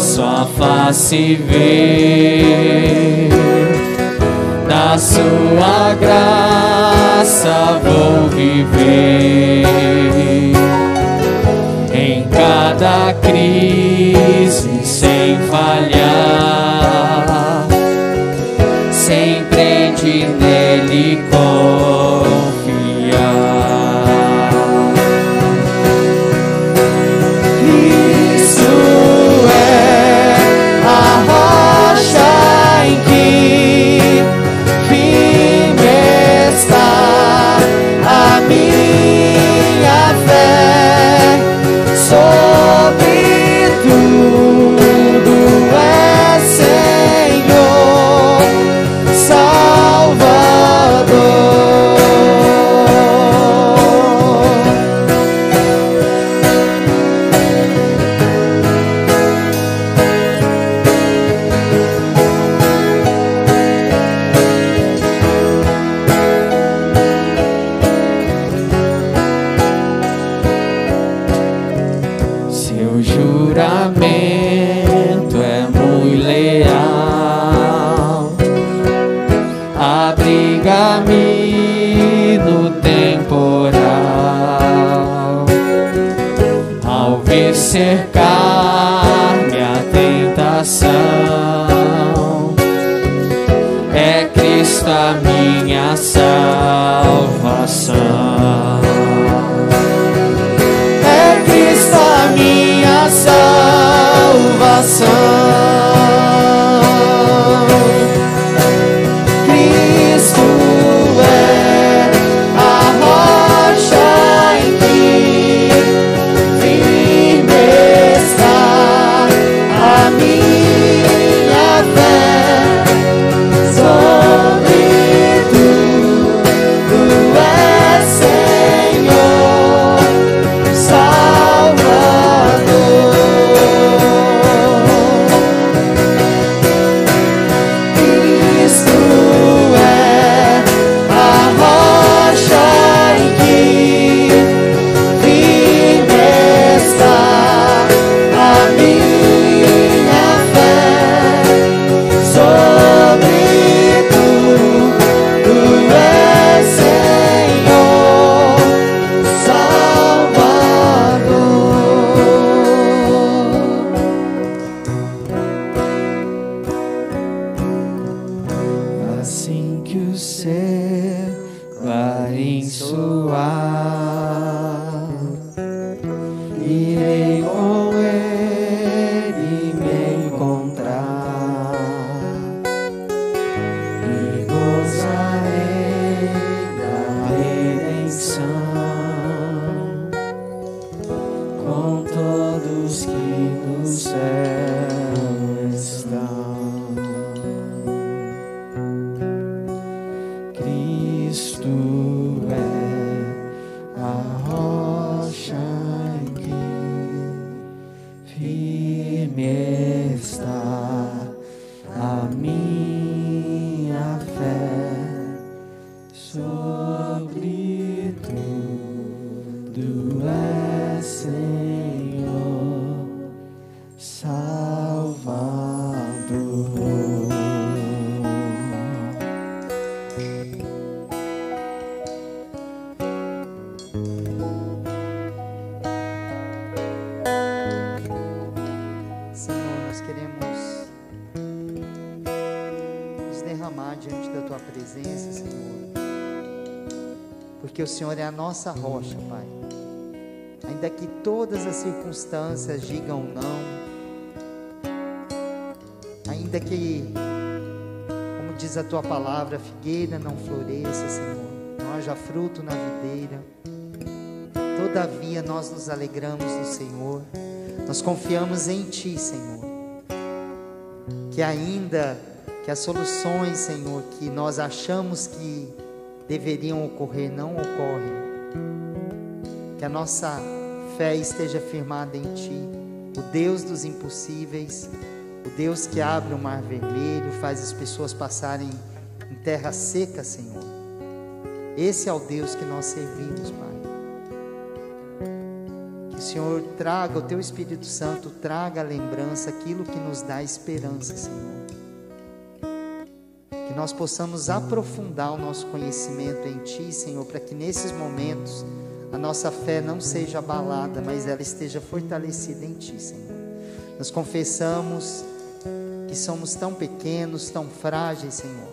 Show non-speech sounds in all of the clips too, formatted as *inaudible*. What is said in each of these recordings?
posso a face ver, da sua graça vou viver. Em cada crise sem falhar, salvação. É Cristo a minha salvação. Senhor é a nossa rocha, Pai. Ainda que todas as circunstâncias digam não, ainda que, como diz a tua palavra, a figueira não floresça, Senhor, não haja fruto na videira. Todavia nós nos alegramos no Senhor, nós confiamos em Ti, Senhor. Que ainda que as soluções, Senhor, que nós achamos que deveriam ocorrer não ocorrem. Que a nossa fé esteja firmada em Ti, o Deus dos impossíveis, o Deus que abre o mar vermelho, faz as pessoas passarem em terra seca, Senhor. Esse é o Deus que nós servimos, Pai. Que o Senhor traga, o Teu Espírito Santo traga a lembrança, aquilo que nos dá esperança, Senhor nós possamos aprofundar o nosso conhecimento em Ti, Senhor, para que nesses momentos a nossa fé não seja abalada, mas ela esteja fortalecida em Ti, Senhor. Nós confessamos que somos tão pequenos, tão frágeis, Senhor,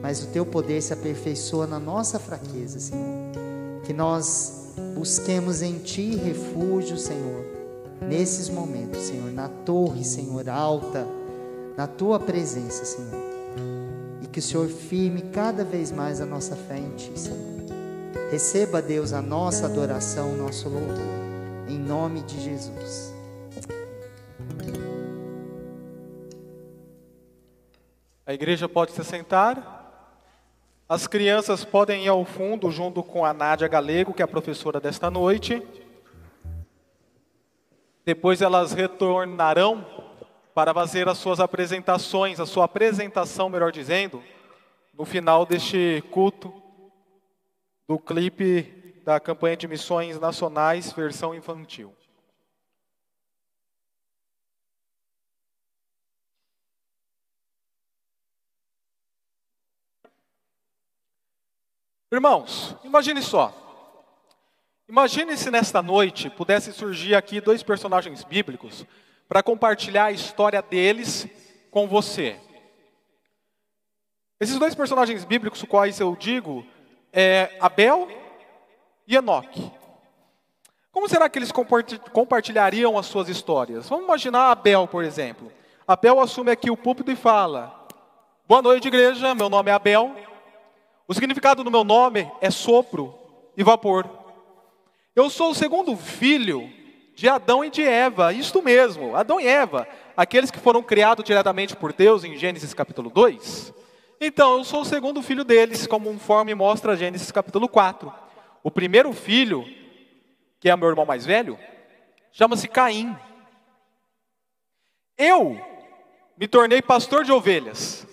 mas o Teu poder se aperfeiçoa na nossa fraqueza, Senhor. Que nós busquemos em Ti refúgio, Senhor, nesses momentos, Senhor, na torre, Senhor, alta na tua presença, Senhor. E que o Senhor firme cada vez mais a nossa fé em Ti, Senhor. Receba, Deus, a nossa adoração, o nosso louvor. Em nome de Jesus. A igreja pode se sentar. As crianças podem ir ao fundo junto com a Nádia Galego, que é a professora desta noite. Depois elas retornarão para fazer as suas apresentações, a sua apresentação, melhor dizendo, no final deste culto do clipe da campanha de missões nacionais, versão infantil. Irmãos, imagine só. Imagine se nesta noite pudesse surgir aqui dois personagens bíblicos para compartilhar a história deles com você. Esses dois personagens bíblicos, os quais eu digo, é Abel e Enoque. Como será que eles compartilhariam as suas histórias? Vamos imaginar Abel, por exemplo. Abel assume aqui o púlpito e fala: Boa noite, igreja. Meu nome é Abel. O significado do meu nome é sopro e vapor. Eu sou o segundo filho de Adão e de Eva, isto mesmo, Adão e Eva, aqueles que foram criados diretamente por Deus em Gênesis capítulo 2. Então, eu sou o segundo filho deles, conforme mostra Gênesis capítulo 4. O primeiro filho, que é meu irmão mais velho, chama-se Caim. Eu me tornei pastor de ovelhas.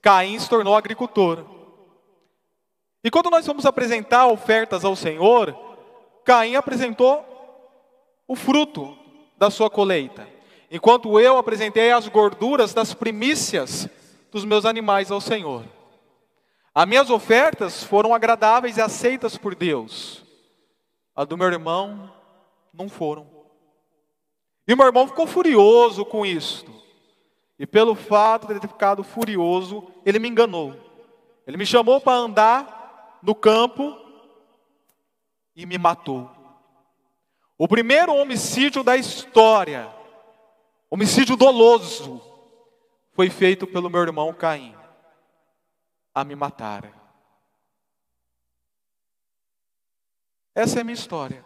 Caim se tornou agricultor. E quando nós vamos apresentar ofertas ao Senhor, Caim apresentou o fruto da sua colheita, enquanto eu apresentei as gorduras das primícias dos meus animais ao Senhor. As minhas ofertas foram agradáveis e aceitas por Deus. A do meu irmão não foram. E meu irmão ficou furioso com isto. E pelo fato de ele ter ficado furioso, ele me enganou. Ele me chamou para andar no campo e me matou. O primeiro homicídio da história, homicídio doloso, foi feito pelo meu irmão Caim, a me matar. Essa é a minha história,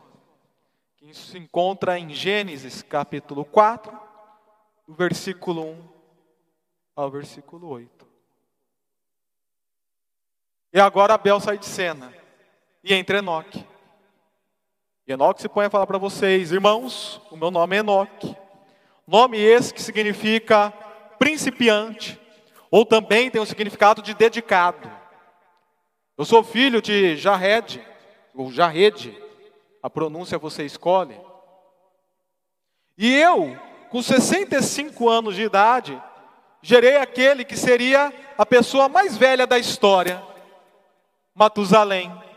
que se encontra em Gênesis capítulo 4, do versículo 1 ao versículo 8. E agora Abel sai de cena e entra Enoque. Enoque se põe a falar para vocês, irmãos, o meu nome é Enoque. Nome esse que significa principiante, ou também tem o significado de dedicado. Eu sou filho de Jared, ou Jared, a pronúncia você escolhe. E eu, com 65 anos de idade, gerei aquele que seria a pessoa mais velha da história, Matusalém.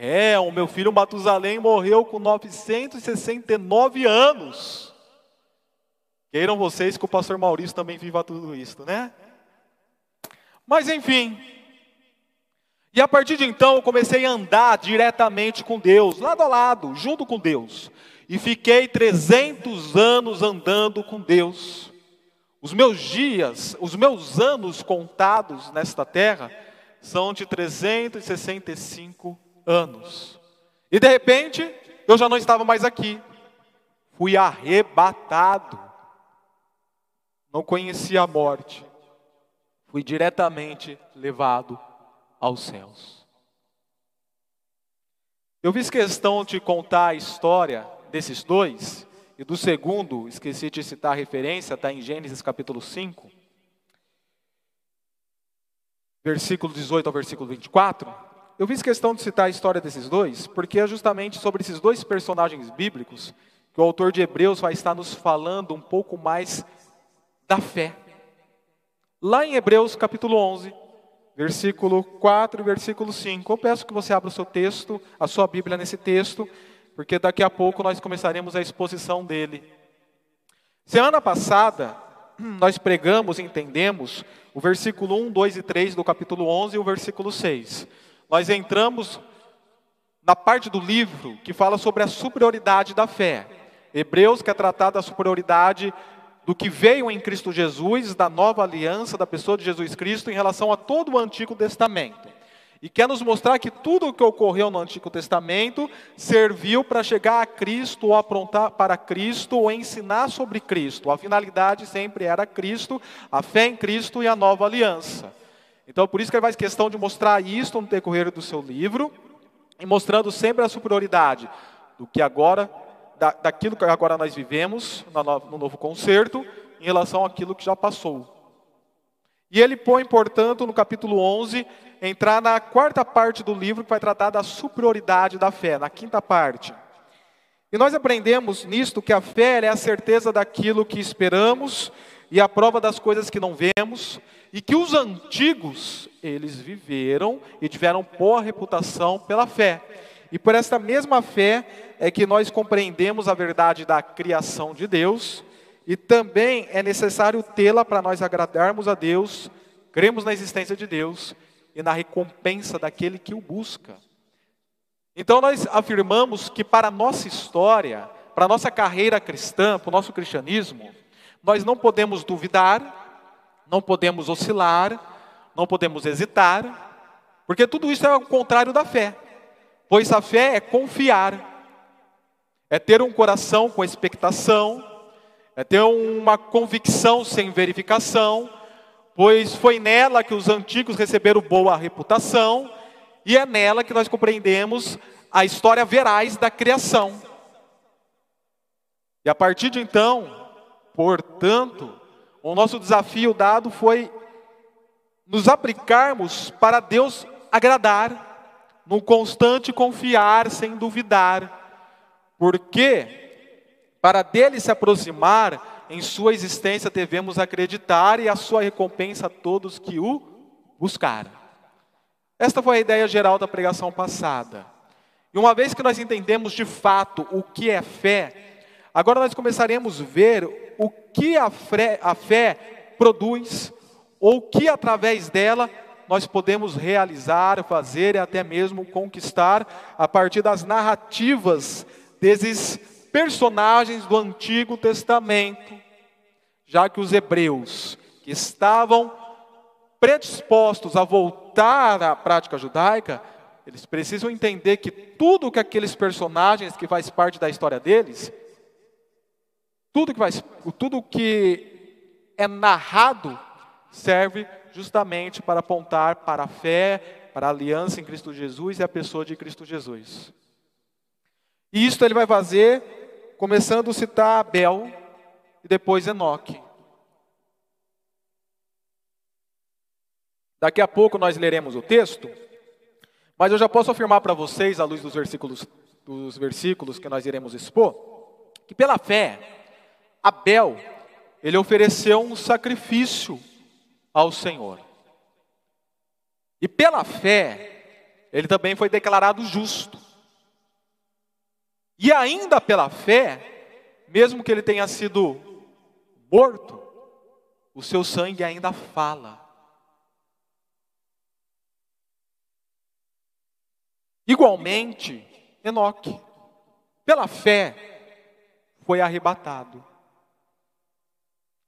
É, o meu filho Matusalém morreu com 969 anos. Queiram vocês que o pastor Maurício também viva tudo isso, né? Mas enfim. E a partir de então eu comecei a andar diretamente com Deus, lado a lado, junto com Deus. E fiquei 300 anos andando com Deus. Os meus dias, os meus anos contados nesta terra são de 365 anos anos. E de repente, eu já não estava mais aqui. Fui arrebatado. Não conhecia a morte. Fui diretamente levado aos céus. Eu fiz questão de contar a história desses dois, e do segundo, esqueci de citar a referência, está em Gênesis capítulo 5, versículo 18 ao versículo 24. Eu fiz questão de citar a história desses dois, porque é justamente sobre esses dois personagens bíblicos que o autor de Hebreus vai estar nos falando um pouco mais da fé. Lá em Hebreus capítulo 11, versículo 4 e versículo 5. Eu peço que você abra o seu texto, a sua Bíblia nesse texto, porque daqui a pouco nós começaremos a exposição dele. Semana passada, *clears throat* nós pregamos e entendemos o versículo 1, 2 e 3 do capítulo 11 e o versículo 6. Nós entramos na parte do livro que fala sobre a superioridade da fé. Hebreus quer tratar da superioridade do que veio em Cristo Jesus, da nova aliança da pessoa de Jesus Cristo em relação a todo o Antigo Testamento. E quer nos mostrar que tudo o que ocorreu no Antigo Testamento serviu para chegar a Cristo, ou aprontar para Cristo, ou ensinar sobre Cristo. A finalidade sempre era Cristo, a fé em Cristo e a nova aliança. Então, por isso que ele faz questão de mostrar isso no decorrer do seu livro, e mostrando sempre a superioridade do que agora da, daquilo que agora nós vivemos no novo concerto em relação àquilo que já passou. E ele põe, portanto, no capítulo 11, entrar na quarta parte do livro que vai tratar da superioridade da fé, na quinta parte. E nós aprendemos nisto que a fé é a certeza daquilo que esperamos e a prova das coisas que não vemos, e que os antigos, eles viveram e tiveram boa reputação pela fé. E por esta mesma fé é que nós compreendemos a verdade da criação de Deus e também é necessário tê-la para nós agradarmos a Deus, cremos na existência de Deus e na recompensa daquele que o busca. Então nós afirmamos que para a nossa história, para a nossa carreira cristã, para o nosso cristianismo, nós não podemos duvidar, não podemos oscilar, não podemos hesitar, porque tudo isso é o contrário da fé. Pois a fé é confiar, é ter um coração com expectação, é ter uma convicção sem verificação, pois foi nela que os antigos receberam boa reputação, e é nela que nós compreendemos a história veraz da criação. E a partir de então, portanto, o nosso desafio dado foi nos aplicarmos para Deus agradar no constante confiar sem duvidar, porque para dele se aproximar, em sua existência devemos acreditar e a sua recompensa a todos que o buscaram. Esta foi a ideia geral da pregação passada. E uma vez que nós entendemos de fato o que é fé, agora nós começaremos a ver o que a fé, a fé produz, ou que através dela nós podemos realizar, fazer e até mesmo conquistar a partir das narrativas desses personagens do Antigo Testamento, já que os hebreus que estavam predispostos a voltar à prática judaica, eles precisam entender que tudo que aqueles personagens que faz parte da história deles, tudo que faz, tudo que é narrado serve justamente para apontar para a fé, para a aliança em Cristo Jesus e a pessoa de Cristo Jesus. E isso ele vai fazer começando a citar Abel e depois Enoque. Daqui a pouco nós leremos o texto, mas eu já posso afirmar para vocês, à luz dos versículos, dos versículos que nós iremos expor, que pela fé, Abel, ele ofereceu um sacrifício ao Senhor. E pela fé, ele também foi declarado justo. E ainda pela fé, mesmo que ele tenha sido morto, o seu sangue ainda fala. Igualmente, Enoque, pela fé, foi arrebatado.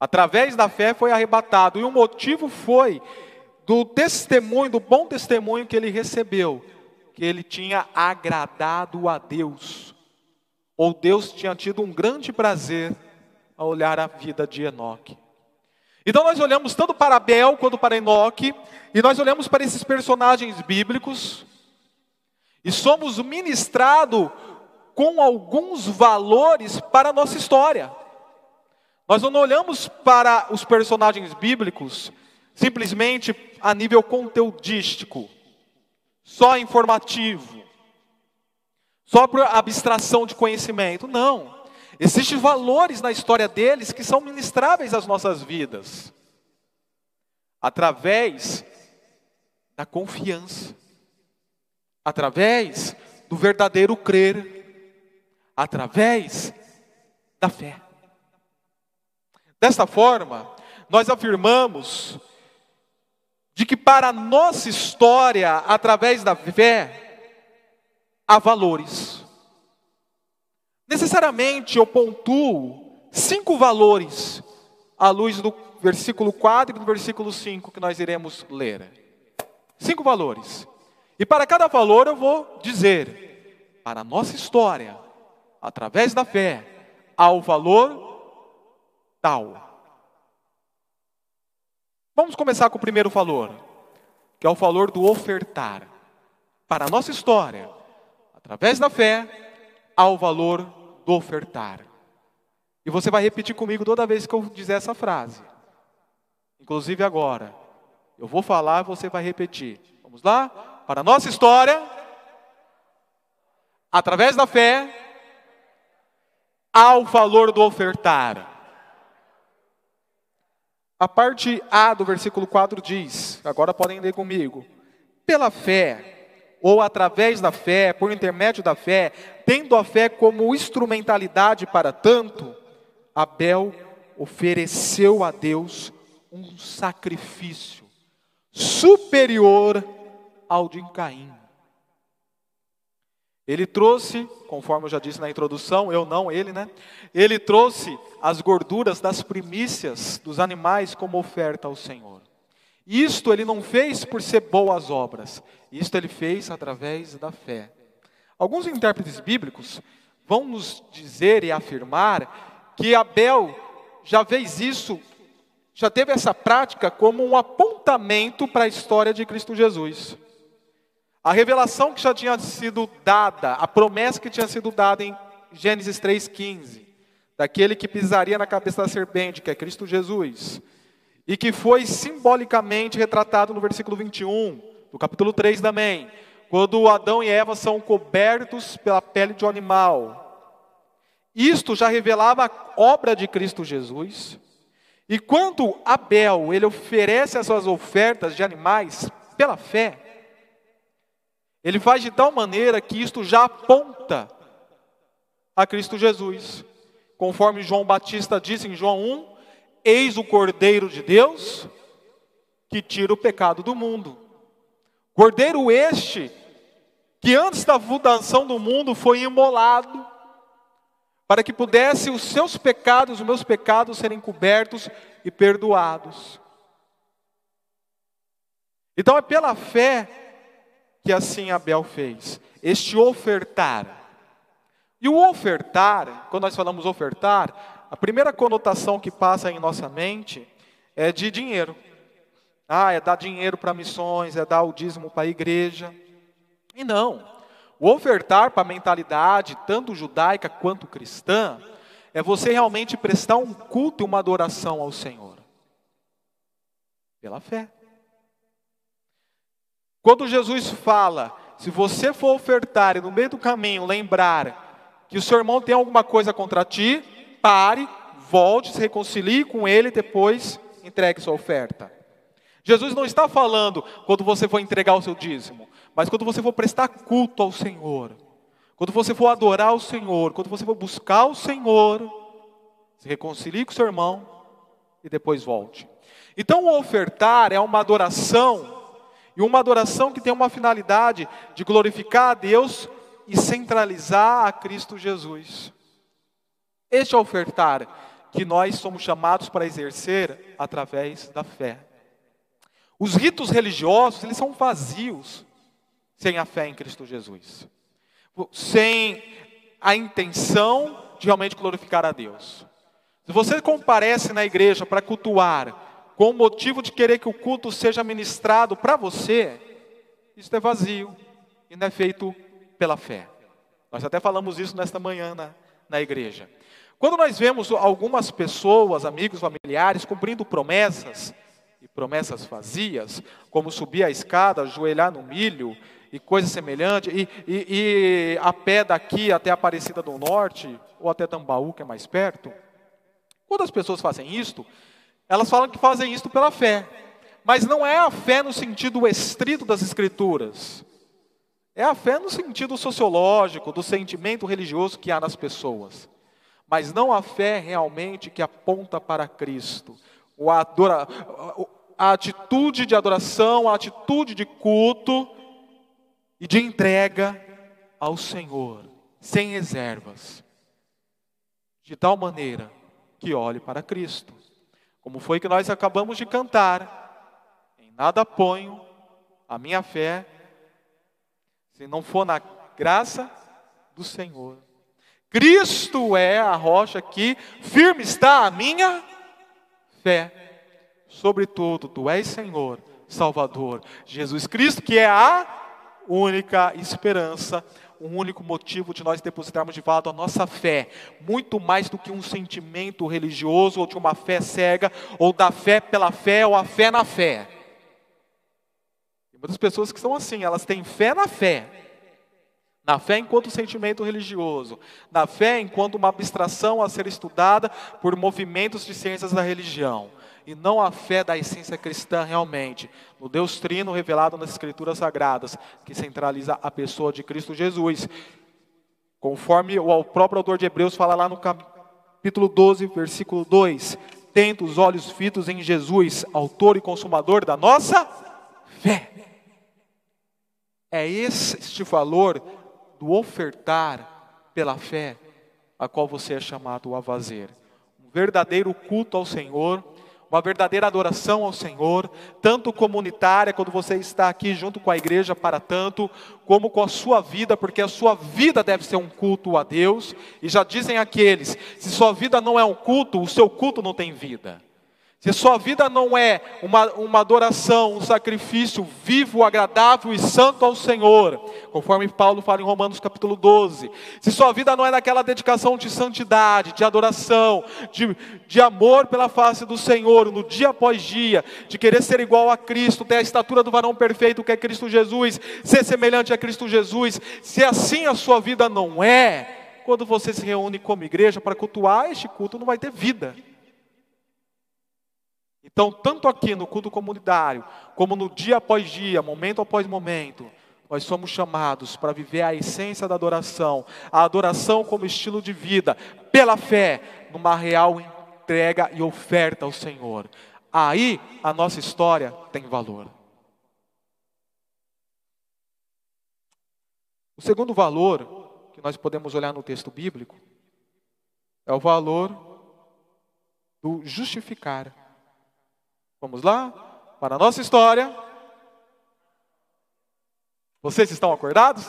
Através da fé foi arrebatado. E o motivo foi do testemunho, do bom testemunho que ele recebeu, que ele tinha agradado a Deus. Ou Deus tinha tido um grande prazer ao olhar a vida de Enoque. Então nós olhamos tanto para Abel quanto para Enoque, e nós olhamos para esses personagens bíblicos, e somos ministrados com alguns valores para a nossa história. Nós não olhamos para os personagens bíblicos simplesmente a nível conteudístico, só informativo, só por abstração de conhecimento. Não. Existem valores na história deles que são ministráveis às nossas vidas, através da confiança, através do verdadeiro crer, através da fé. Desta forma, nós afirmamos de que para a nossa história, através da fé, há valores. Necessariamente eu pontuo cinco valores à luz do versículo 4 e do versículo 5 que nós iremos ler. Cinco valores. E para cada valor eu vou dizer, para a nossa história, através da fé, há o valor tal. Vamos começar com o primeiro valor, que é o valor do ofertar. Para a nossa história, através da fé, há o valor do ofertar. E você vai repetir comigo toda vez que eu dizer essa frase. Inclusive agora. Eu vou falar, você vai repetir. Vamos lá? Para a nossa história, através da fé, há o valor do ofertar. A parte A do versículo 4 diz, agora podem ler comigo: pela fé, ou através da fé, por intermédio da fé, tendo a fé como instrumentalidade para tanto, Abel ofereceu a Deus um sacrifício superior ao de Caim. Ele trouxe, conforme eu já disse na introdução, eu não, ele, né? Ele trouxe as gorduras das primícias dos animais como oferta ao Senhor. Isto ele não fez por ser boas obras, isto ele fez através da fé. Alguns intérpretes bíblicos vão nos dizer e afirmar que Abel já fez isso, já teve essa prática como um apontamento para a história de Cristo Jesus. A revelação que já tinha sido dada, a promessa que tinha sido dada em Gênesis 3,15, daquele que pisaria na cabeça da serpente, que é Cristo Jesus e que foi simbolicamente retratado no versículo 21, do capítulo 3 também, quando Adão e Eva são cobertos pela pele de um animal. Isto já revelava a obra de Cristo Jesus. E quando Abel, ele oferece as suas ofertas de animais pela fé, ele faz de tal maneira que isto já aponta a Cristo Jesus. Conforme João Batista disse em João 1, Eis o Cordeiro de Deus que tira o pecado do mundo. Cordeiro este que antes da fundação do mundo foi imolado para que pudesse os seus pecados, os meus pecados serem cobertos e perdoados. Então é pela fé que assim Abel fez, este ofertar. E o ofertar, quando nós falamos ofertar, a primeira conotação que passa em nossa mente é de dinheiro. Ah, é dar dinheiro para missões, é dar o dízimo para a igreja. E não. O ofertar para a mentalidade, tanto judaica quanto cristã, é você realmente prestar um culto e uma adoração ao Senhor. Pela fé. Quando Jesus fala, se você for ofertar e no meio do caminho lembrar que o seu irmão tem alguma coisa contra ti, pare, volte, se reconcilie com ele e depois entregue sua oferta. Jesus não está falando quando você for entregar o seu dízimo, mas quando você for prestar culto ao Senhor, quando você for adorar o Senhor, quando você for buscar o Senhor, se reconcilie com o seu irmão e depois volte. Então, o ofertar é uma adoração, e uma adoração que tem uma finalidade de glorificar a Deus e centralizar a Cristo Jesus. Este é o ofertar que nós somos chamados para exercer através da fé. Os ritos religiosos, eles são vazios sem a fé em Cristo Jesus. Sem a intenção de realmente glorificar a Deus. Se você comparece na igreja para cultuar, com o motivo de querer que o culto seja ministrado para você, isso é vazio e não é feito pela fé. Nós até falamos isso nesta manhã na, na igreja. Quando nós vemos algumas pessoas, amigos, familiares, cumprindo promessas, e promessas vazias, como subir a escada, ajoelhar no milho e coisa semelhante, e, e, e a pé daqui até Aparecida do Norte, ou até Tambaú, que é mais perto. Quando as pessoas fazem isto, elas falam que fazem isto pela fé, mas não é a fé no sentido estrito das Escrituras. É a fé no sentido sociológico, do sentimento religioso que há nas pessoas. Mas não a fé realmente que aponta para Cristo. O adora, a atitude de adoração, a atitude de culto e de entrega ao Senhor, sem reservas. De tal maneira que olhe para Cristo. Como foi que nós acabamos de cantar. Em nada ponho a minha fé se não for na graça do Senhor. Cristo é a rocha que firme está a minha fé. Sobretudo, tu és Senhor, Salvador, Jesus Cristo, que é a única esperança, o único motivo de nós depositarmos de fato a nossa fé, muito mais do que um sentimento religioso ou de uma fé cega, ou da fé pela fé ou a fé na fé. Muitas pessoas que são assim, elas têm fé na fé. Na fé enquanto sentimento religioso, na fé enquanto uma abstração a ser estudada por movimentos de ciências da religião, e não a fé da essência cristã realmente, no Deus Trino revelado nas Escrituras Sagradas, que centraliza a pessoa de Cristo Jesus. Conforme o próprio autor de Hebreus fala lá no capítulo 12, versículo 2: Tendo os olhos fitos em Jesus, autor e consumador da nossa fé. É este valor do ofertar pela fé a qual você é chamado a fazer. Um verdadeiro culto ao Senhor, uma verdadeira adoração ao Senhor, tanto comunitária, quando você está aqui junto com a igreja para tanto, como com a sua vida, porque a sua vida deve ser um culto a Deus. E já dizem aqueles: se sua vida não é um culto, o seu culto não tem vida. Se sua vida não é uma, uma adoração, um sacrifício vivo, agradável e santo ao Senhor, conforme Paulo fala em Romanos capítulo 12, se sua vida não é daquela dedicação de santidade, de adoração, de, de amor pela face do Senhor, no dia após dia, de querer ser igual a Cristo, ter a estatura do varão perfeito que é Cristo Jesus, ser semelhante a Cristo Jesus, se assim a sua vida não é, quando você se reúne como igreja para cultuar, este culto não vai ter vida. Então, tanto aqui no culto comunitário, como no dia após dia, momento após momento, nós somos chamados para viver a essência da adoração, a adoração como estilo de vida, pela fé, numa real entrega e oferta ao Senhor. Aí a nossa história tem valor. O segundo valor que nós podemos olhar no texto bíblico é o valor do justificar. Vamos lá? Para a nossa história. Vocês estão acordados?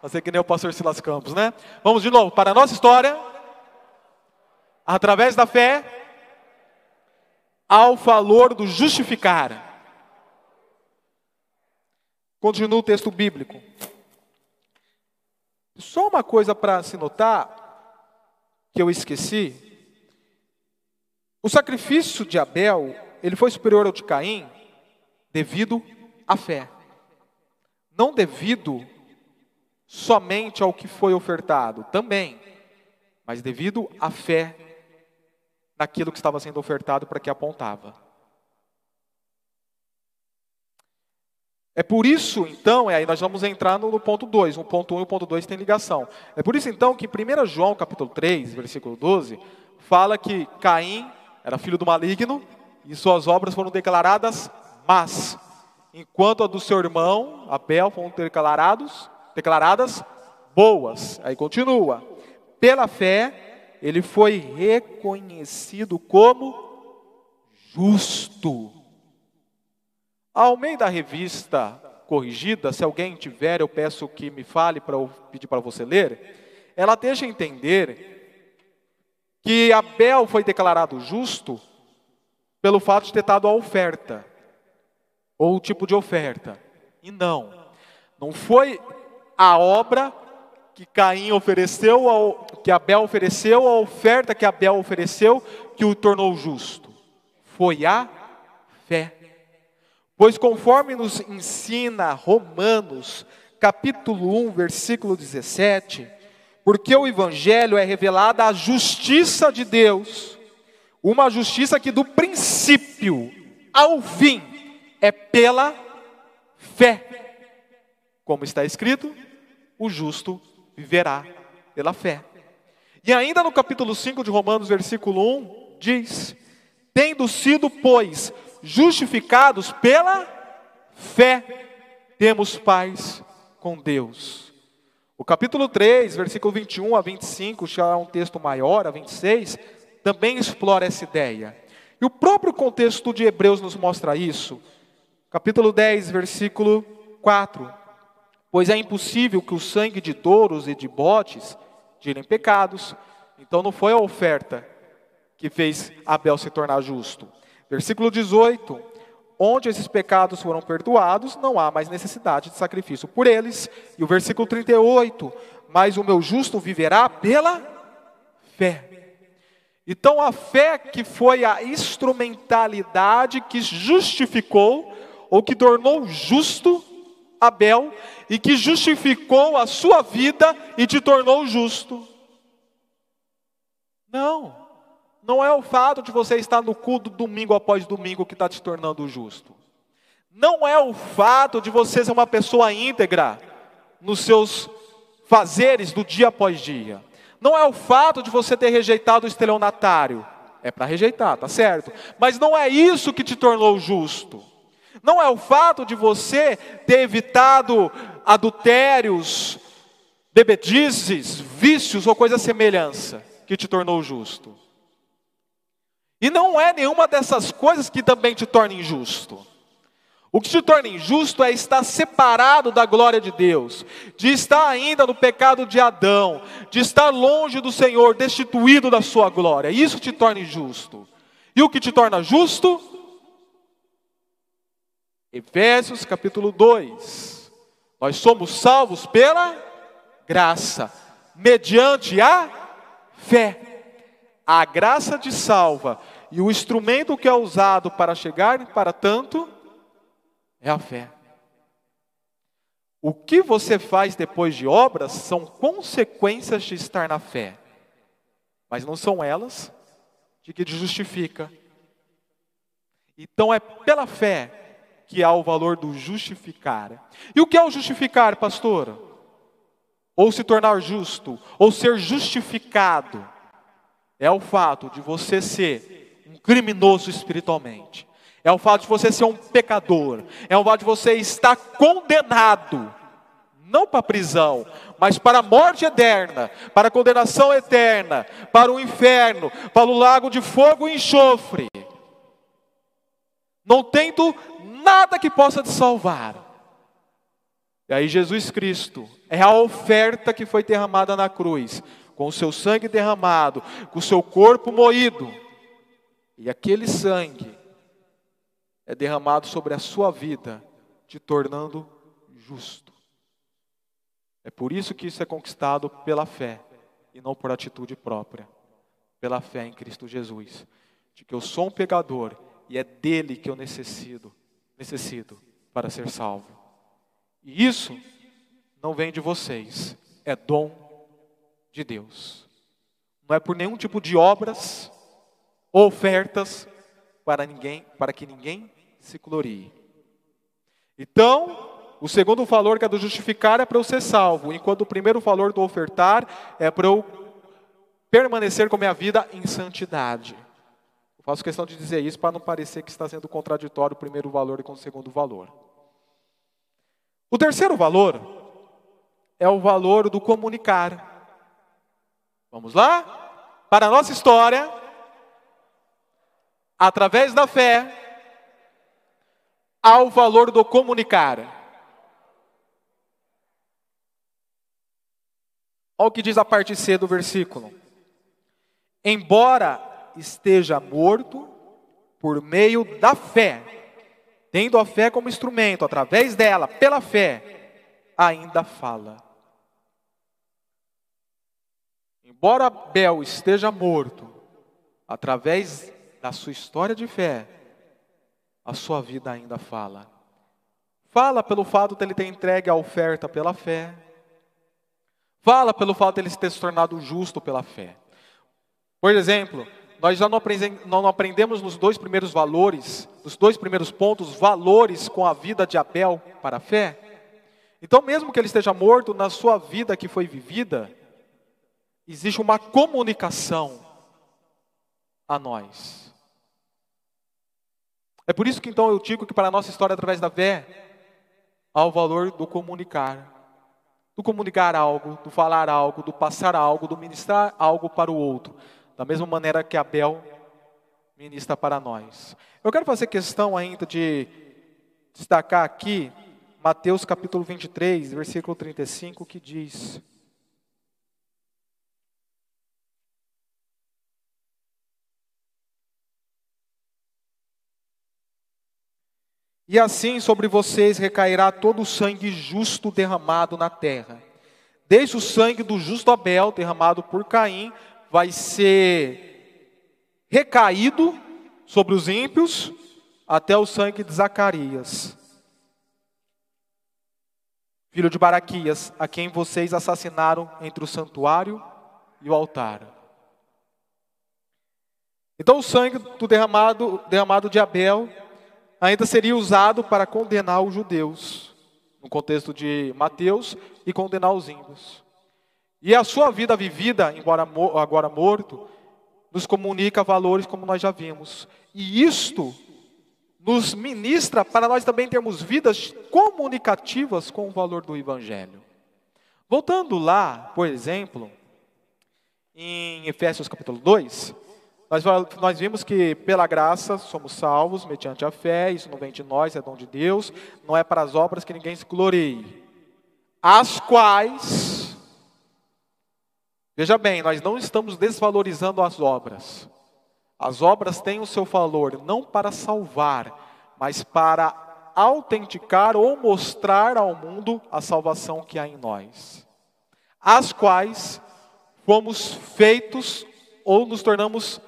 Fazer que nem o pastor Silas Campos, né? Vamos de novo. Para a nossa história. Através da fé. Ao valor do justificar. Continua o texto bíblico. Só uma coisa para se notar, que eu esqueci. O sacrifício de Abel ele foi superior ao de Caim devido à fé. Não devido somente ao que foi ofertado, também, mas devido à fé naquilo que estava sendo ofertado para que apontava. É por isso, então, e aí nós vamos entrar no, ponto 2, o ponto 1 um e o ponto 2 tem ligação. É por isso, então, que em 1 João, capítulo 3, versículo 12, fala que Caim era filho do maligno, e suas obras foram declaradas más, enquanto a do seu irmão Abel foram declarados, declaradas boas. Aí continua. Pela fé, ele foi reconhecido como justo. Ao meio da revista corrigida, se alguém tiver, eu peço que me fale para eu pedir para você ler. Ela deixa entender que Abel foi declarado justo pelo fato de ter dado a oferta, ou o tipo de oferta. E não, não foi a obra que Caim ofereceu, ao, que Abel ofereceu, a oferta que Abel ofereceu, que o tornou justo. Foi a fé. Pois conforme nos ensina Romanos, capítulo 1, versículo 17, porque o evangelho é revelada a justiça de Deus, uma justiça que do princípio ao fim é pela fé. Como está escrito, o justo viverá pela fé. E ainda no capítulo 5 de Romanos, versículo 1, diz: Tendo sido, pois, justificados pela fé, temos paz com Deus. O capítulo 3, versículo 21 a 25, já é um texto maior, a 26, também explora essa ideia. E o próprio contexto de Hebreus nos mostra isso. Capítulo 10, versículo 4. Pois é impossível que o sangue de touros e de botes tirem pecados. Então não foi a oferta que fez Abel se tornar justo. Versículo 18: Onde esses pecados foram perdoados, não há mais necessidade de sacrifício por eles. E o versículo 38: Mas o meu justo viverá pela fé. Então a fé que foi a instrumentalidade que justificou ou que tornou justo Abel e que justificou a sua vida e te tornou justo. Não, não é o fato de você estar no culto domingo após domingo que está te tornando justo. Não é o fato de você ser uma pessoa íntegra nos seus fazeres do dia após dia. Não é o fato de você ter rejeitado o estelionatário. É para rejeitar, tá certo? Mas não é isso que te tornou justo. Não é o fato de você ter evitado adultérios, bebedizes, vícios ou coisa semelhança que te tornou justo. E não é nenhuma dessas coisas que também te torna injusto. O que te torna injusto é estar separado da glória de Deus, de estar ainda no pecado de Adão, de estar longe do Senhor, destituído da sua glória. Isso te torna injusto. E o que te torna justo Efésios capítulo 2. Nós somos salvos pela graça, mediante a fé. A graça te salva, e o instrumento que é usado para chegar para tanto é a fé. O que você faz depois de obras são consequências de estar na fé, mas não são elas de que te justifica. Então é pela fé que há o valor do justificar. E o que é o justificar, pastor? Ou se tornar justo, ou ser justificado, é o fato de você ser um criminoso espiritualmente, é o fato de você ser um pecador, é o fato de você estar condenado, não para a prisão, mas para a morte eterna, para a condenação eterna, para o inferno, para o lago de fogo e enxofre. Não tendo nada que possa te salvar. E aí Jesus Cristo é a oferta que foi derramada na cruz, com o seu sangue derramado, com o seu corpo moído. E aquele sangue é derramado sobre a sua vida, te tornando justo. É por isso que isso é conquistado pela fé e não por atitude própria, pela fé em Cristo Jesus, de que eu sou um pecador e é dele que eu necessito necessito para ser salvo. E isso não vem de vocês, é dom de Deus. Não é por nenhum tipo de obras ofertas para ninguém, para que ninguém se glorie. Então, o segundo valor que é do justificar é para eu ser salvo, enquanto o primeiro valor do ofertar é para eu permanecer com minha vida em santidade. Eu faço questão de dizer isso para não parecer que está sendo contraditório o primeiro valor com o segundo valor. O terceiro valor é o valor do comunicar. Vamos lá? Para a nossa história, através da fé, há o valor do comunicar. Olha o que diz a parte C do versículo. Embora esteja morto, por meio da fé, tendo a fé como instrumento, através dela, pela fé, ainda fala. Embora Abel esteja morto, através da sua história de fé, a sua vida ainda fala. Fala pelo fato de ele ter entregue a oferta pela fé. Fala pelo fato de ele ter se tornado justo pela fé. Por exemplo, nós já não aprendemos nos dois primeiros valores, nos dois primeiros pontos, valores com a vida de Abel para a fé. Então, mesmo que ele esteja morto, na sua vida que foi vivida, existe uma comunicação a nós. É por isso que então eu digo que para a nossa história através da fé há o valor do comunicar. Do comunicar algo, do falar algo, do passar algo, do ministrar algo para o outro. Da mesma maneira que Abel ministra para nós. Eu quero fazer questão ainda de destacar aqui Mateus capítulo 23, versículo 35, que diz: E assim sobre vocês recairá todo o sangue justo derramado na terra. Desde o sangue do justo Abel, derramado por Caim, vai ser recaído sobre os ímpios, até o sangue de Zacarias, filho de Baraquias, a quem vocês assassinaram entre o santuário e o altar. Então o sangue do derramado, derramado de Abel ainda seria usado para condenar os judeus, no contexto de Mateus, e condenar os índios. E a sua vida vivida, embora agora morto, nos comunica valores como nós já vimos. E isto nos ministra para nós também termos vidas comunicativas com o valor do Evangelho. Voltando lá, por exemplo, em Efésios capítulo 2, nós, nós vimos que pela graça somos salvos mediante a fé, isso não vem de nós, é dom de Deus, não é para as obras que ninguém se glorie. As quais, veja bem, nós não estamos desvalorizando as obras. As obras têm o seu valor não para salvar, mas para autenticar ou mostrar ao mundo a salvação que há em nós. As quais fomos feitos ou nos tornamos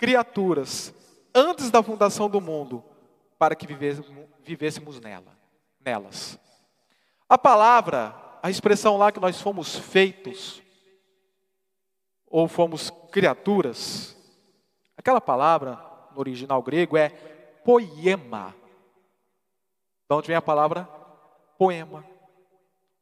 criaturas antes da fundação do mundo para que vivêssemos nela, nelas. A palavra, a expressão lá que nós fomos feitos ou fomos criaturas, aquela palavra no original grego é poema. De onde vem a palavra poema?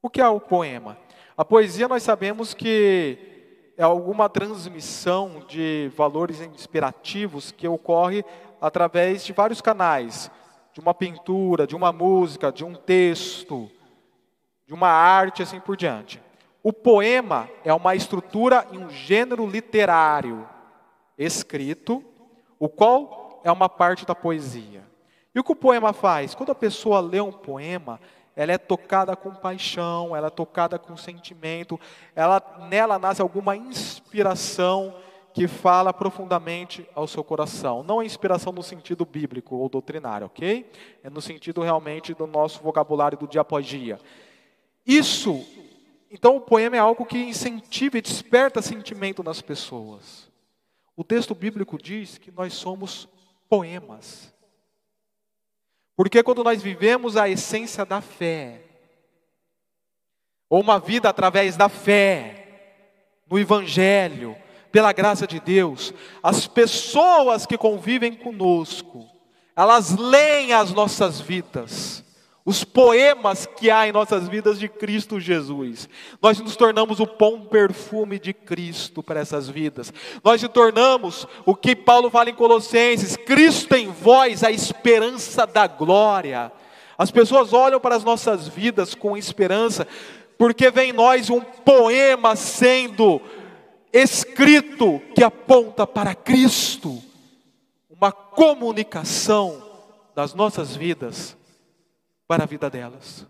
O que é o poema? A poesia nós sabemos que é alguma transmissão de valores inspirativos que ocorre através de vários canais, de uma pintura, de uma música, de um texto, de uma arte, assim por diante. O poema é uma estrutura e um gênero literário escrito, o qual é uma parte da poesia. E o que o poema faz? Quando a pessoa lê um poema, ela é tocada com paixão, ela é tocada com sentimento, ela, nela nasce alguma inspiração que fala profundamente ao seu coração. Não é inspiração no sentido bíblico ou doutrinário, ok? É no sentido realmente do nosso vocabulário do dia após dia. Isso, então o poema é algo que incentiva e desperta sentimento nas pessoas. O texto bíblico diz que nós somos poemas. Porque quando nós vivemos a essência da fé, ou uma vida através da fé, no Evangelho, pela graça de Deus, as pessoas que convivem conosco, elas leem as nossas vidas, os poemas que há em nossas vidas de Cristo Jesus. Nós nos tornamos o bom perfume de Cristo para essas vidas. Nós nos tornamos o que Paulo fala em Colossenses: Cristo em vós, a esperança da glória. As pessoas olham para as nossas vidas com esperança, porque vem em nós um poema sendo escrito que aponta para Cristo, uma comunicação das nossas vidas para a vida delas.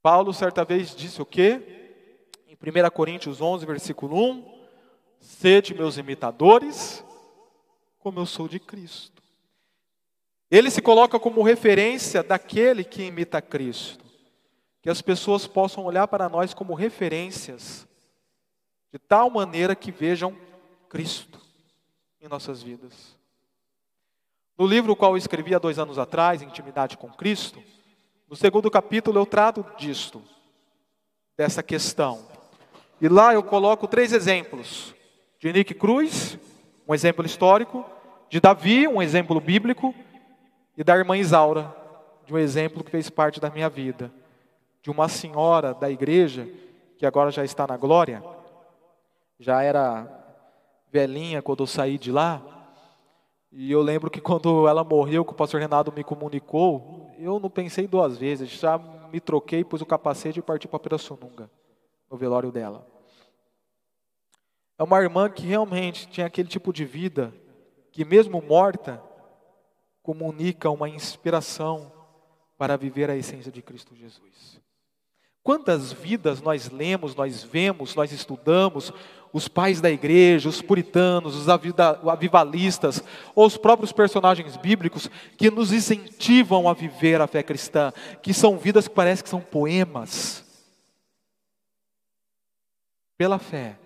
Paulo certa vez disse o quê? Em 1 Coríntios 11, versículo 1: Sede meus imitadores, como eu sou de Cristo. Ele se coloca como referência daquele que imita Cristo. Que as pessoas possam olhar para nós como referências, de tal maneira que vejam Cristo em nossas vidas. No livro qual eu escrevi há dois anos atrás, Intimidade com Cristo, no segundo capítulo eu trato disto, dessa questão. E lá eu coloco três exemplos: de Nick Cruz, um exemplo histórico, de Davi, um exemplo bíblico, e da irmã Isaura, de um exemplo que fez parte da minha vida, de uma senhora da igreja, que agora já está na glória, já era velhinha quando eu saí de lá, e eu lembro que quando ela morreu, que o pastor Renato me comunicou, eu não pensei duas vezes, já me troquei, pus o capacete e parti para Pirassununga, no velório dela. É uma irmã que realmente tinha aquele tipo de vida que mesmo morta, comunica uma inspiração para viver a essência de Cristo Jesus. Quantas vidas nós lemos, nós vemos, nós estudamos, os pais da igreja, os puritanos, os avivalistas, ou os próprios personagens bíblicos que nos incentivam a viver a fé cristã, que são vidas que parecem que são poemas. Pela fé,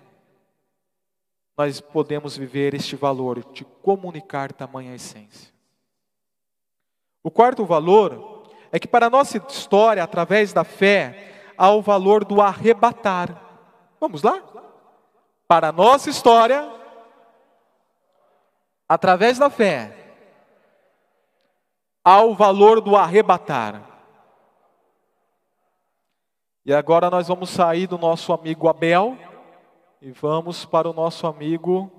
nós podemos viver este valor de comunicar tamanha essência. O quarto valor é que para a nossa história, através da fé, há o valor do arrebatar. Vamos lá? Para a nossa história, através da fé, há o valor do arrebatar. E agora nós vamos sair do nosso amigo Abel e vamos para o nosso amigo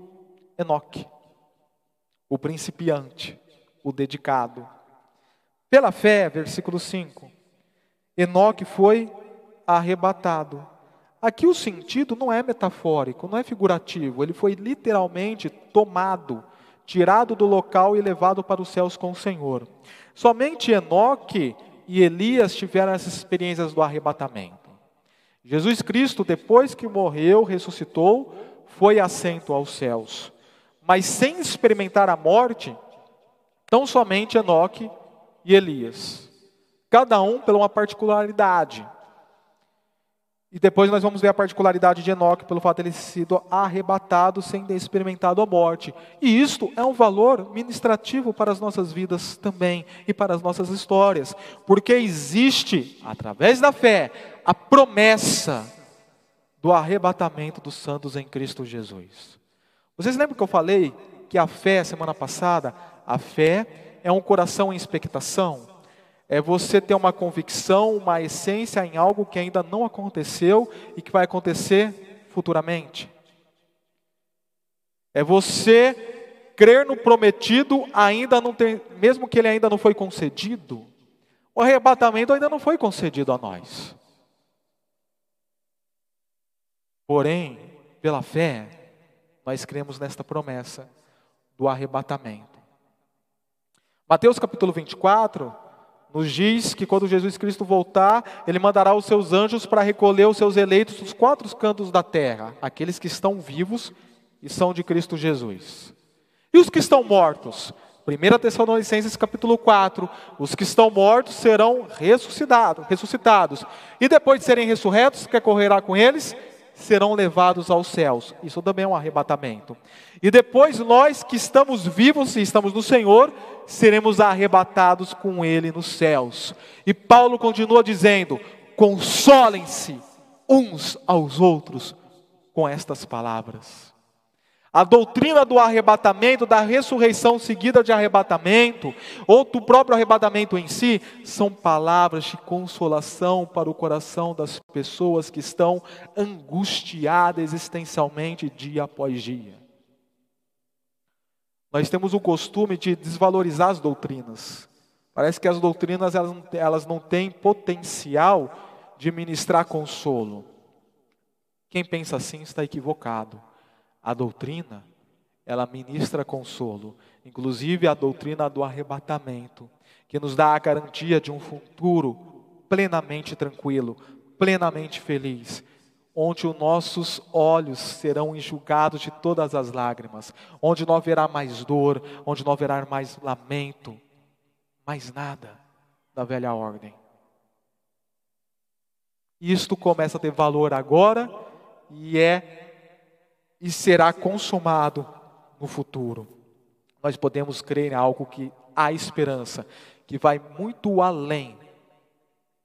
Enoque, o principiante, o dedicado. Pela fé, versículo 5, Enoque foi arrebatado. Aqui o sentido não é metafórico, não é figurativo, ele foi literalmente tomado, tirado do local e levado para os céus com o Senhor. Somente Enoque e Elias tiveram essas experiências do arrebatamento. Jesus Cristo, depois que morreu, ressuscitou, foi assento aos céus. Mas sem experimentar a morte, tão somente Enoque e Elias. Cada um pela uma particularidade. E depois nós vamos ver a particularidade de Enoque pelo fato de ele ter sido arrebatado sem ter experimentado a morte. E isto é um valor ministrativo para as nossas vidas também e para as nossas histórias, porque existe, através da fé, a promessa do arrebatamento dos santos em Cristo Jesus. Vocês lembram que eu falei que a fé, semana passada, a fé é um coração em expectação. É você ter uma convicção, uma essência em algo que ainda não aconteceu e que vai acontecer futuramente. É você crer no prometido, ainda não tem, mesmo que ele ainda não foi concedido. O arrebatamento ainda não foi concedido a nós. Porém, pela fé, nós cremos nesta promessa do arrebatamento. Mateus capítulo 24 nos diz que quando Jesus Cristo voltar, ele mandará os seus anjos para recolher os seus eleitos dos quatro cantos da terra, aqueles que estão vivos e são de Cristo Jesus. E os que estão mortos? 1 Tessalonicenses capítulo 4, os que estão mortos serão ressuscitados, ressuscitados. E depois de serem ressurretos, que ocorrerá com eles? Serão levados aos céus. Isso também é um arrebatamento. E depois nós que estamos vivos e estamos no Senhor, seremos arrebatados com Ele nos céus. E Paulo continua dizendo: consolem-se uns aos outros com estas palavras. A doutrina do arrebatamento, da ressurreição seguida de arrebatamento, ou do próprio arrebatamento em si, são palavras de consolação para o coração das pessoas que estão angustiadas existencialmente dia após dia. Nós temos o costume de desvalorizar as doutrinas. Parece que as doutrinas elas elas não têm potencial de ministrar consolo. Quem pensa assim está equivocado. A doutrina, ela ministra consolo, inclusive a doutrina do arrebatamento, que nos dá a garantia de um futuro plenamente tranquilo, plenamente feliz. onde os nossos olhos serão enxugados de todas as lágrimas, onde não haverá mais dor, onde não haverá mais lamento, mais nada da velha ordem. Isto começa a ter valor agora e é e será consumado no futuro. Nós podemos crer em algo que há esperança, que vai muito além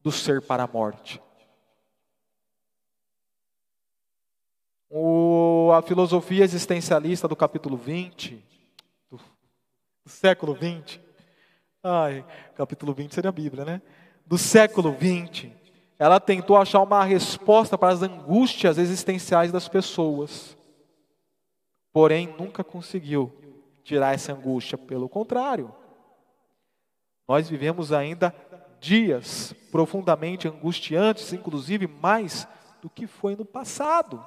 do ser para a morte. O, a filosofia existencialista do capítulo 20, do, do século 20, ai, capítulo 20 seria a Bíblia, né? Do século 20, ela tentou achar uma resposta para as angústias existenciais das pessoas, porém nunca conseguiu tirar essa angústia, pelo contrário, nós vivemos ainda dias profundamente angustiantes, inclusive mais do que foi no passado.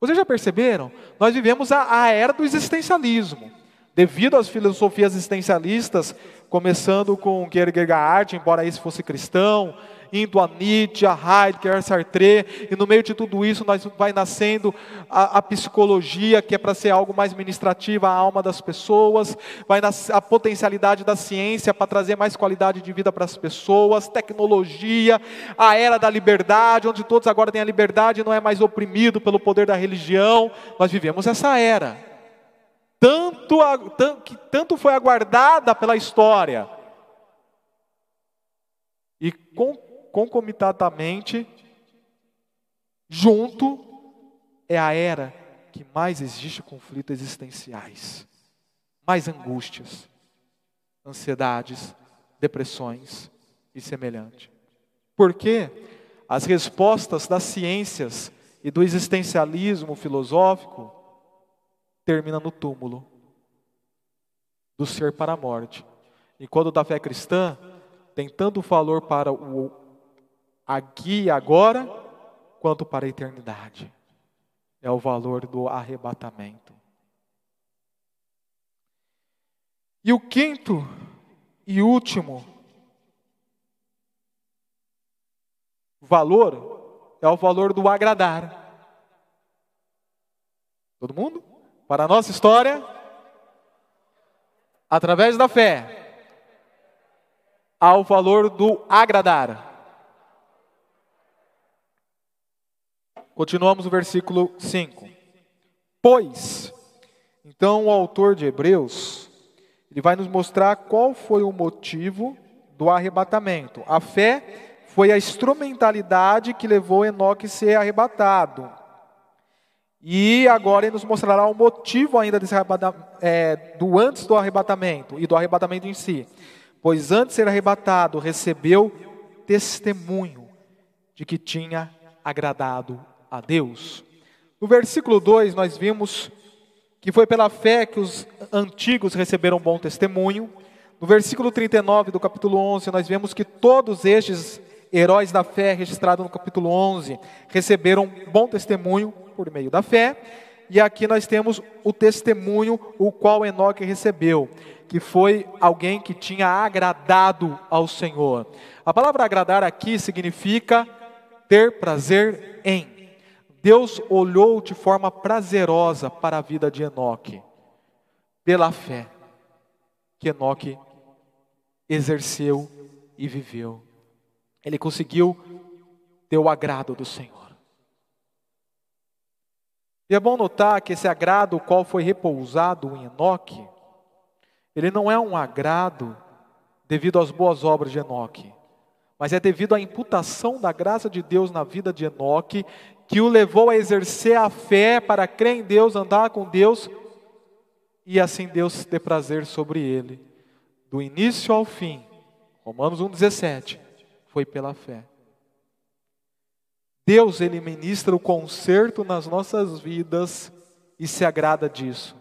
Vocês já perceberam? Nós vivemos a, a era do existencialismo. Devido às filosofias existencialistas, começando com Kierkegaard, embora esse fosse cristão, indo a Nietzsche, a Heidegger, a Sartre, e no meio de tudo isso nós vai nascendo a, a psicologia, que é para ser algo mais ministrativo à alma das pessoas, vai nascer a potencialidade da ciência para trazer mais qualidade de vida para as pessoas, tecnologia, a era da liberdade, onde todos agora têm a liberdade e não é mais oprimido pelo poder da religião. Nós vivemos essa era. Tanto, que tanto foi aguardada pela história. E com concomitantemente, junto, é a era que mais existe conflitos existenciais, mais angústias, ansiedades, depressões e semelhante. Porque as respostas das ciências e do existencialismo filosófico terminam no túmulo do ser para a morte. Enquanto da fé cristã tem tanto valor para o aqui e agora, quanto para a eternidade. É o valor do arrebatamento. E o quinto e último valor é o valor do agradar. Todo mundo? Para a nossa história, através da fé, há o valor do agradar. Continuamos o versículo 5. Pois, então o autor de Hebreus, ele vai nos mostrar qual foi o motivo do arrebatamento. A fé foi a instrumentalidade que levou Enoque a ser arrebatado. E agora ele nos mostrará o motivo ainda desse é, do antes do arrebatamento e do arrebatamento em si. Pois antes de ser arrebatado, recebeu testemunho de que tinha agradado a Deus. No versículo 2, nós vimos que foi pela fé que os antigos receberam bom testemunho. No versículo 39 do capítulo 11, nós vemos que todos estes heróis da fé, registrados no capítulo 11, receberam bom testemunho por meio da fé. E aqui nós temos o testemunho o qual Enoque recebeu, que foi alguém que tinha agradado ao Senhor. A palavra agradar aqui significa ter prazer em. Deus olhou de forma prazerosa para a vida de Enoque, pela fé que Enoque exerceu e viveu. Ele conseguiu ter o agrado do Senhor. E é bom notar que esse agrado, o qual foi repousado em Enoque, ele não é um agrado devido às boas obras de Enoque, mas é devido à imputação da graça de Deus na vida de Enoque que o levou a exercer a fé para crer em Deus, andar com Deus, e assim Deus ter prazer sobre ele. Do início ao fim, Romanos 1,17, foi pela fé. Deus, Ele ministra o conserto nas nossas vidas e se agrada disso.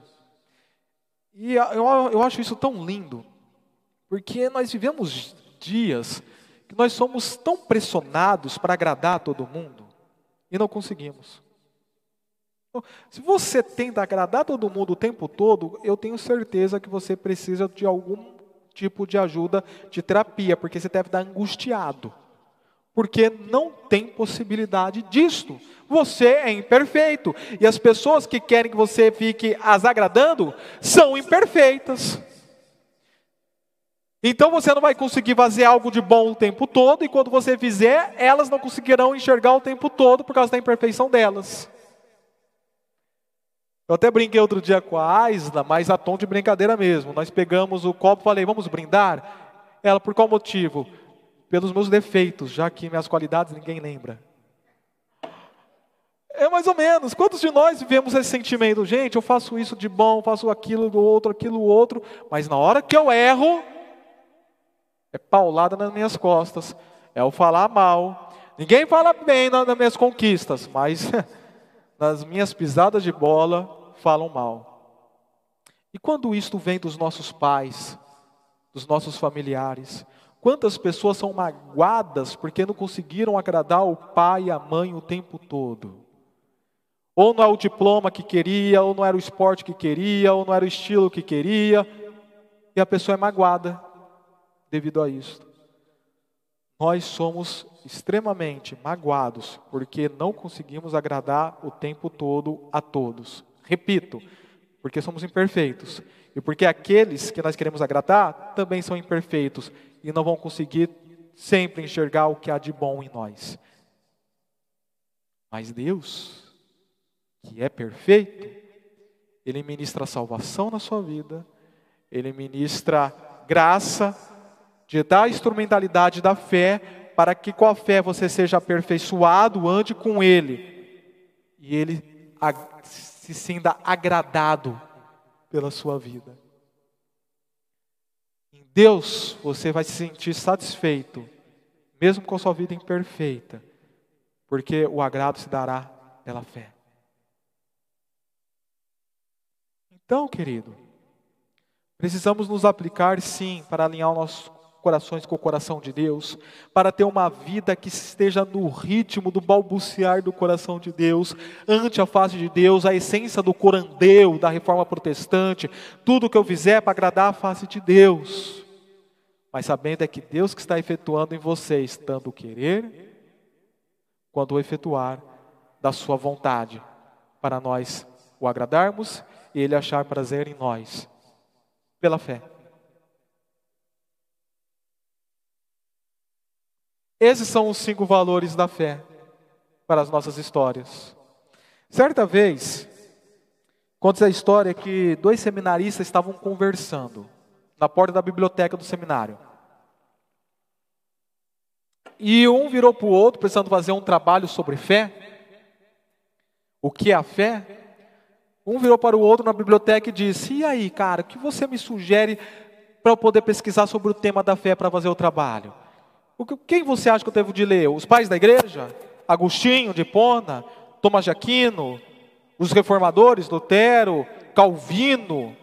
E eu, eu acho isso tão lindo, porque nós vivemos dias que nós somos tão pressionados para agradar todo mundo e não conseguimos. Então, se você tenta agradar todo mundo o tempo todo, eu tenho certeza que você precisa de algum tipo de ajuda de terapia, porque você deve estar angustiado. porque não tem possibilidade disto. Você é imperfeito. E as pessoas que querem que você fique as agradando são imperfeitas. Então você não vai conseguir fazer algo de bom o tempo todo, e quando você fizer, elas não conseguirão enxergar o tempo todo por causa da imperfeição delas. Eu até brinquei outro dia com a Aisla, mas a tom de brincadeira mesmo. Nós pegamos o copo e falei, vamos brindar? Ela, por qual motivo? Pelos meus defeitos, já que minhas qualidades ninguém lembra. É mais ou menos. Quantos de nós vivemos esse sentimento? Gente, eu faço isso de bom, faço aquilo do outro, aquilo outro, mas na hora que eu erro, é paulada nas minhas costas, é o falar mal. Ninguém fala bem nas minhas conquistas, mas *laughs* nas minhas pisadas de bola falam mal. E quando isto vem dos nossos pais, dos nossos familiares, quantas pessoas são magoadas porque não conseguiram agradar o pai e a mãe o tempo todo? Ou não é o diploma que queria, ou não era o esporte que queria, ou não era o estilo que queria, e a pessoa é magoada devido a isso. Nós somos extremamente magoados porque não conseguimos agradar o tempo todo a todos. Repito, porque somos imperfeitos e porque aqueles que nós queremos agradar também são imperfeitos e não vão conseguir sempre enxergar o que há de bom em nós. Mas Deus, que é perfeito, Ele ministra salvação na sua vida, Ele ministra graça de dar a instrumentalidade da fé para que com a fé você seja aperfeiçoado, ande com Ele e Ele se sinta agradado pela sua vida. Em Deus você vai se sentir satisfeito, mesmo com a sua vida imperfeita, porque o agrado se dará pela fé. Então, querido, precisamos nos aplicar sim para alinhar o nosso corações com o coração de Deus, para ter uma vida que esteja no ritmo do balbuciar do coração de Deus, ante a face de Deus, a essência do corandeu, da reforma protestante, tudo que eu fizer para agradar a face de Deus. Mas sabendo é que Deus que está efetuando em vocês, tanto o querer quanto o efetuar da sua vontade, para nós o agradarmos e ele achar prazer em nós, pela fé. Esses são os cinco valores da fé para as nossas histórias. Certa vez, conta a história que dois seminaristas estavam conversando na porta da biblioteca do seminário. E um virou para o outro, precisando fazer um trabalho sobre fé. O que é a fé? Um virou para o outro na biblioteca e disse: E aí, cara, o que você me sugere para eu poder pesquisar sobre o tema da fé para fazer o trabalho? Quem você acha que eu devo de ler? Os pais da igreja? Agostinho de Pona? Tomás de Aquino? Os reformadores? Lutero? Calvino?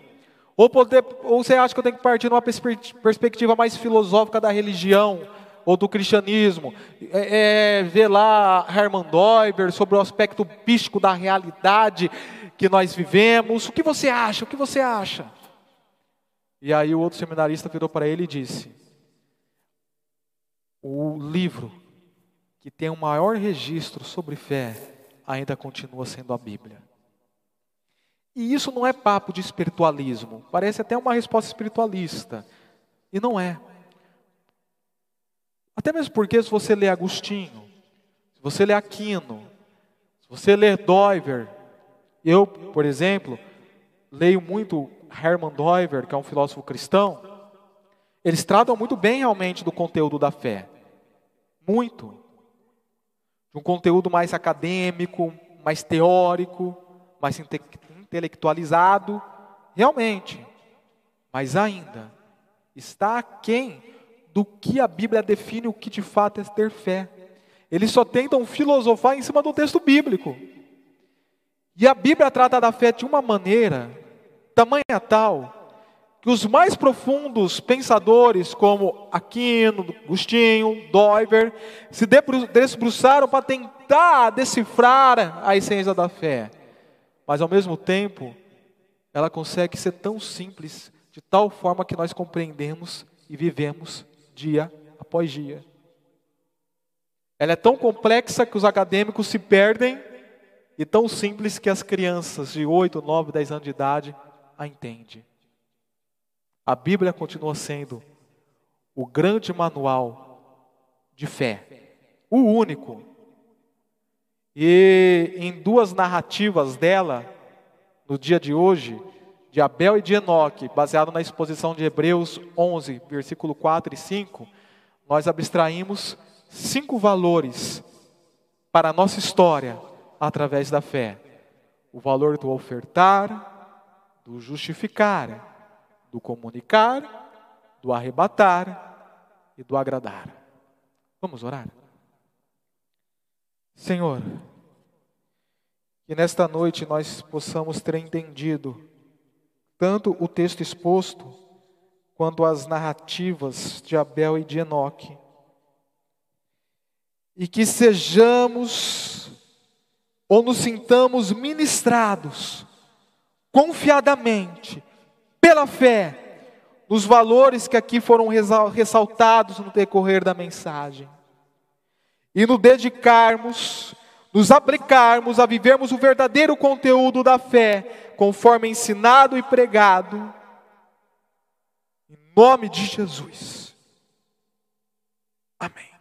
Ou, poder, ou você acha que eu tenho que partir numa perspectiva mais filosófica da religião? ou do cristianismo, é, é, ver lá Hermann Deuber sobre o aspecto pístico da realidade que nós vivemos. O que você acha? O que você acha? E aí o outro seminarista virou para ele e disse: o livro que tem o maior registro sobre fé ainda continua sendo a Bíblia. E isso não é papo de espiritualismo, parece até uma resposta espiritualista, e não é. Até mesmo porque, se você ler Agostinho, se você ler Aquino, se você ler Doiver, eu, por exemplo, leio muito Hermann Doiver, que é um filósofo cristão, eles tratam muito bem realmente do conteúdo da fé. Muito. De um conteúdo mais acadêmico, mais teórico, mais inte intelectualizado, realmente. Mas ainda está aquém do que a Bíblia define o que de fato é ter fé. Eles só tentam filosofar em cima do texto bíblico. E a Bíblia trata da fé de uma maneira tamanha tal que os mais profundos pensadores, como Aquino, Agostinho, Doiver, se debruçaram para tentar decifrar a essência da fé. Mas ao mesmo tempo, ela consegue ser tão simples, de tal forma que nós compreendemos e vivemos dia após dia. Ela é tão complexa que os acadêmicos se perdem e tão simples que as crianças de 8, 9, 10 anos de idade a entendem. A Bíblia continua sendo o grande manual de fé, o único. E em duas narrativas dela, no dia de hoje, de Abel e de Enoque, baseado na exposição de Hebreus 11, versículo 4 e 5, nós abstraímos cinco valores para a nossa história através da fé: o valor do ofertar, do justificar, do comunicar, do arrebatar e do agradar. Vamos orar? Senhor, que nesta noite nós possamos ter entendido tanto o texto exposto quanto as narrativas de Abel e de Enoque e que sejamos ou nos sintamos ministrados confiadamente pela fé nos valores que aqui foram ressaltados no decorrer da mensagem e nos dedicarmos, nos aplicarmos a vivermos o verdadeiro conteúdo da fé, conforme ensinado e pregado, em nome de Jesus. Amém.